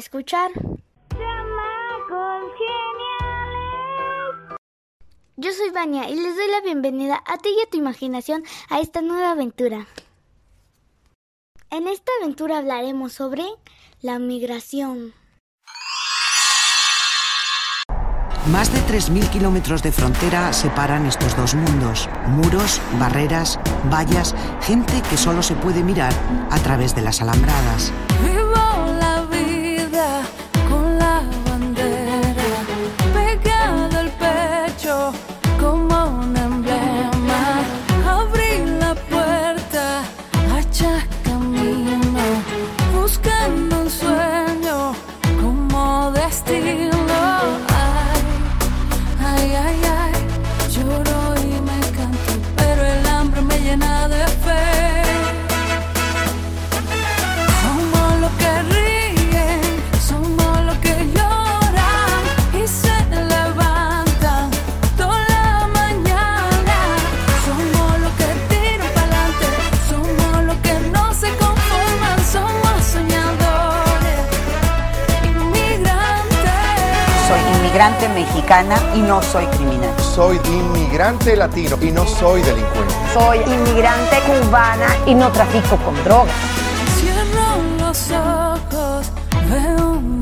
escuchar. Yo soy Vania y les doy la bienvenida a ti y a tu imaginación a esta nueva aventura. En esta aventura hablaremos sobre la migración. Más de 3.000 kilómetros de frontera separan estos dos mundos. Muros, barreras, vallas, gente que solo se puede mirar a través de las alambradas. Inmigrante mexicana y no soy criminal. Soy inmigrante latino y no soy delincuente. Soy inmigrante cubana y no trafico con drogas. Cierro los ojos, veo mi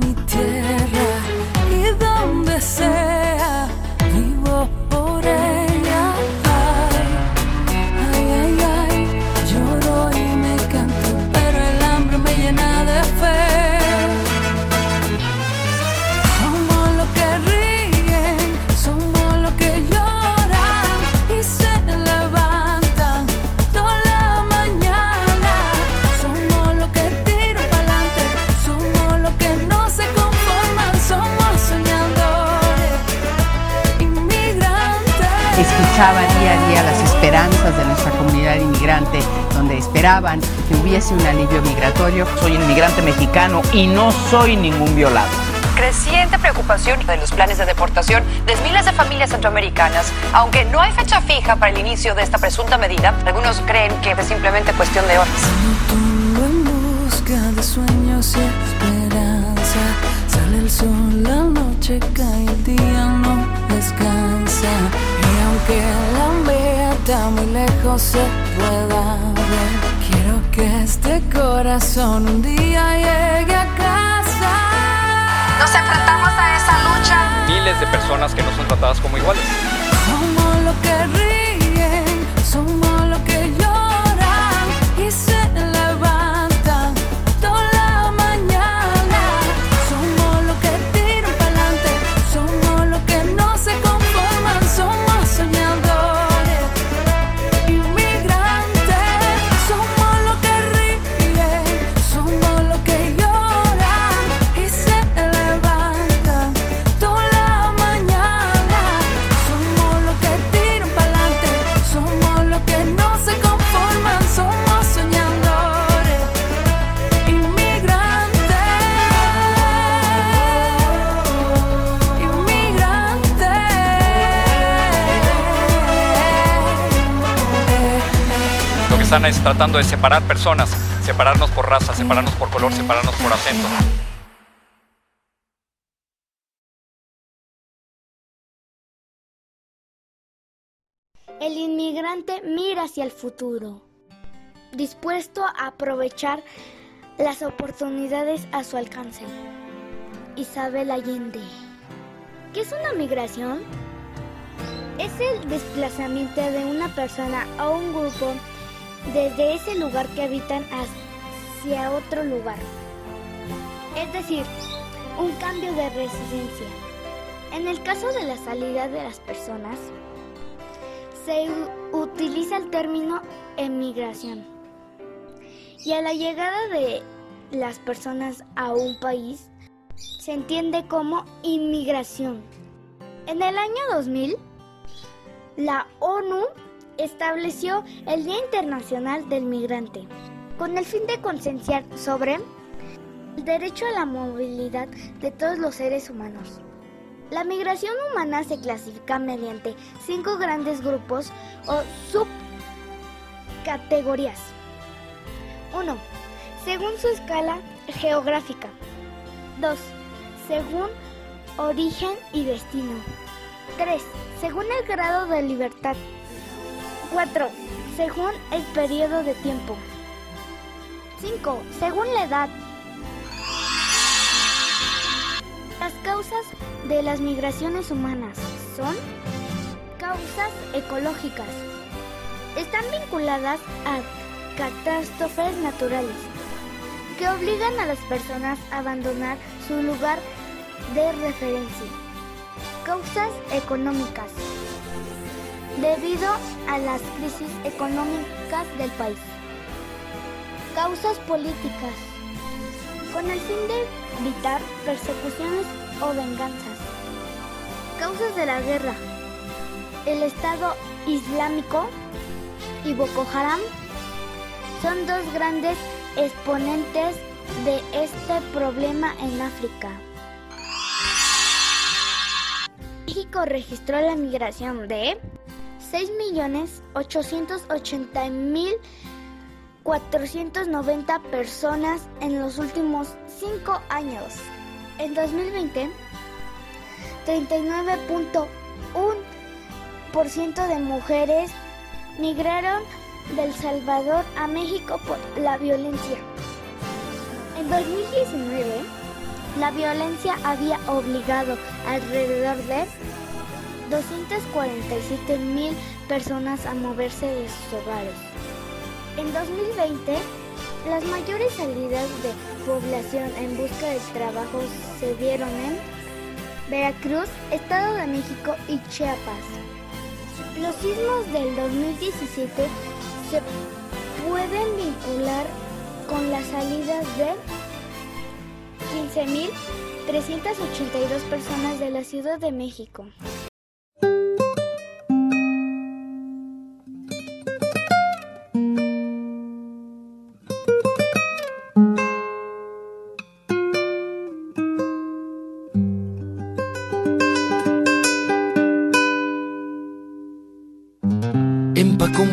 Escuchaba día a día las esperanzas de nuestra comunidad inmigrante, donde esperaban que hubiese un alivio migratorio. Soy inmigrante mexicano y no soy ningún violado. creciente preocupación de los planes de deportación de miles de familias centroamericanas. Aunque no hay fecha fija para el inicio de esta presunta medida, algunos creen que es simplemente cuestión de horas. En busca de sueños y esperanza. Sale el sol, la noche cae, el día no descansa. Aunque la meta muy lejos se pueda ver, quiero que este corazón un día llegue a casa. Nos enfrentamos a esa lucha. miles de personas que no son tratadas como iguales. Somos los que tratando de separar personas, separarnos por raza, separarnos por color, separarnos por acento. El inmigrante mira hacia el futuro, dispuesto a aprovechar las oportunidades a su alcance. Isabel Allende. ¿Qué es una migración? Es el desplazamiento de una persona o un grupo desde ese lugar que habitan hacia otro lugar. Es decir, un cambio de residencia. En el caso de la salida de las personas, se utiliza el término emigración. Y a la llegada de las personas a un país, se entiende como inmigración. En el año 2000, la ONU estableció el Día Internacional del Migrante, con el fin de concienciar sobre el derecho a la movilidad de todos los seres humanos. La migración humana se clasifica mediante cinco grandes grupos o subcategorías. 1. Según su escala geográfica. 2. Según origen y destino. 3. Según el grado de libertad. 4. Según el periodo de tiempo. 5. Según la edad. Las causas de las migraciones humanas son causas ecológicas. Están vinculadas a catástrofes naturales que obligan a las personas a abandonar su lugar de referencia. Causas económicas. Debido a las crisis económicas del país. Causas políticas. Con el fin de evitar persecuciones o venganzas. Causas de la guerra. El Estado Islámico y Boko Haram son dos grandes exponentes de este problema en África. México registró la migración de 6.880.490 personas en los últimos 5 años. En 2020, 39.1% de mujeres migraron del Salvador a México por la violencia. En 2019, la violencia había obligado alrededor de 247 mil personas a moverse de sus hogares. En 2020, las mayores salidas de población en busca de trabajo se dieron en Veracruz, Estado de México y Chiapas. Los sismos del 2017 se pueden vincular con las salidas de 15.382 personas de la Ciudad de México.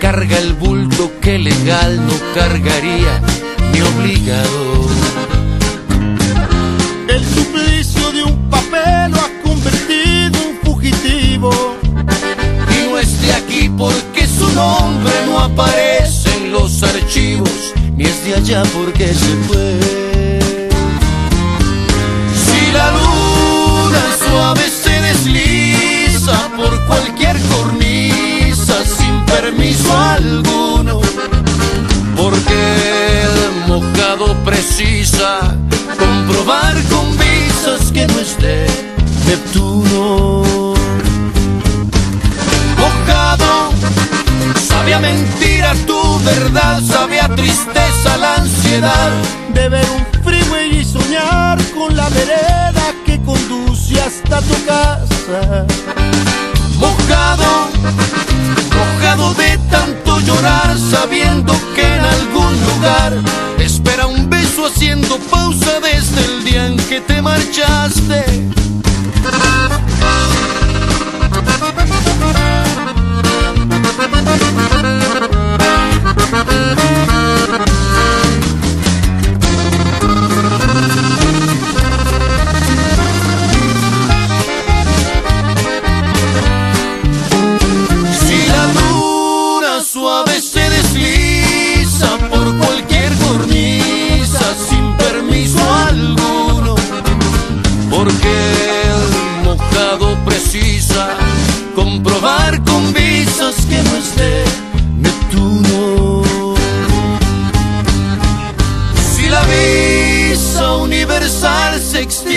Carga el bulto que legal no cargaría ni obligado. El suplicio de un papel lo ha convertido en fugitivo. Y no es de aquí porque su nombre no aparece en los archivos, ni es de allá porque se fue. Si la luna suave se desliza porque el mojado precisa comprobar con visas que no es de Neptuno. Mojado, sabe a mentira tu verdad, sabe a tristeza la ansiedad de ver un freeway y soñar con la vereda que conduce hasta tu casa. Mojado, de tanto llorar, sabiendo que en algún lugar espera un beso haciendo pausa desde que te marchaste.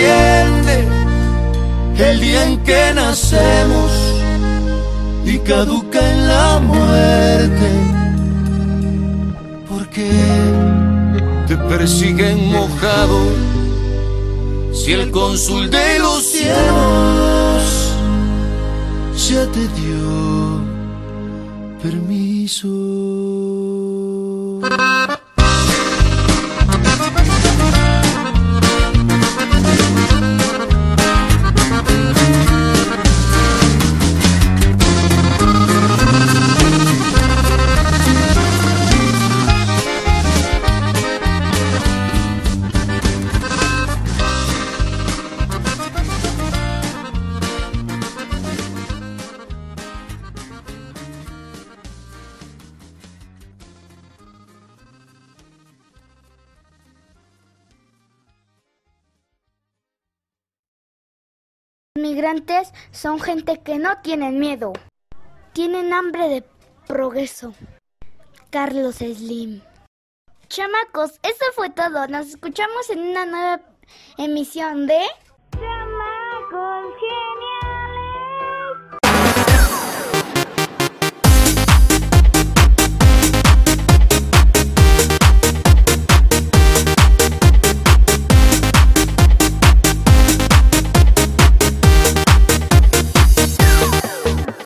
Se extiende el día en que nacemos y caduca en la muerte. Porque te persiguen mojado si el cónsul de los cielos ya te dio permiso. Migrantes son gente que no tienen miedo. Tienen hambre de progreso. Carlos Slim. Chamacos, eso fue todo. Nos escuchamos en una nueva emisión de... Chamacos Geniales.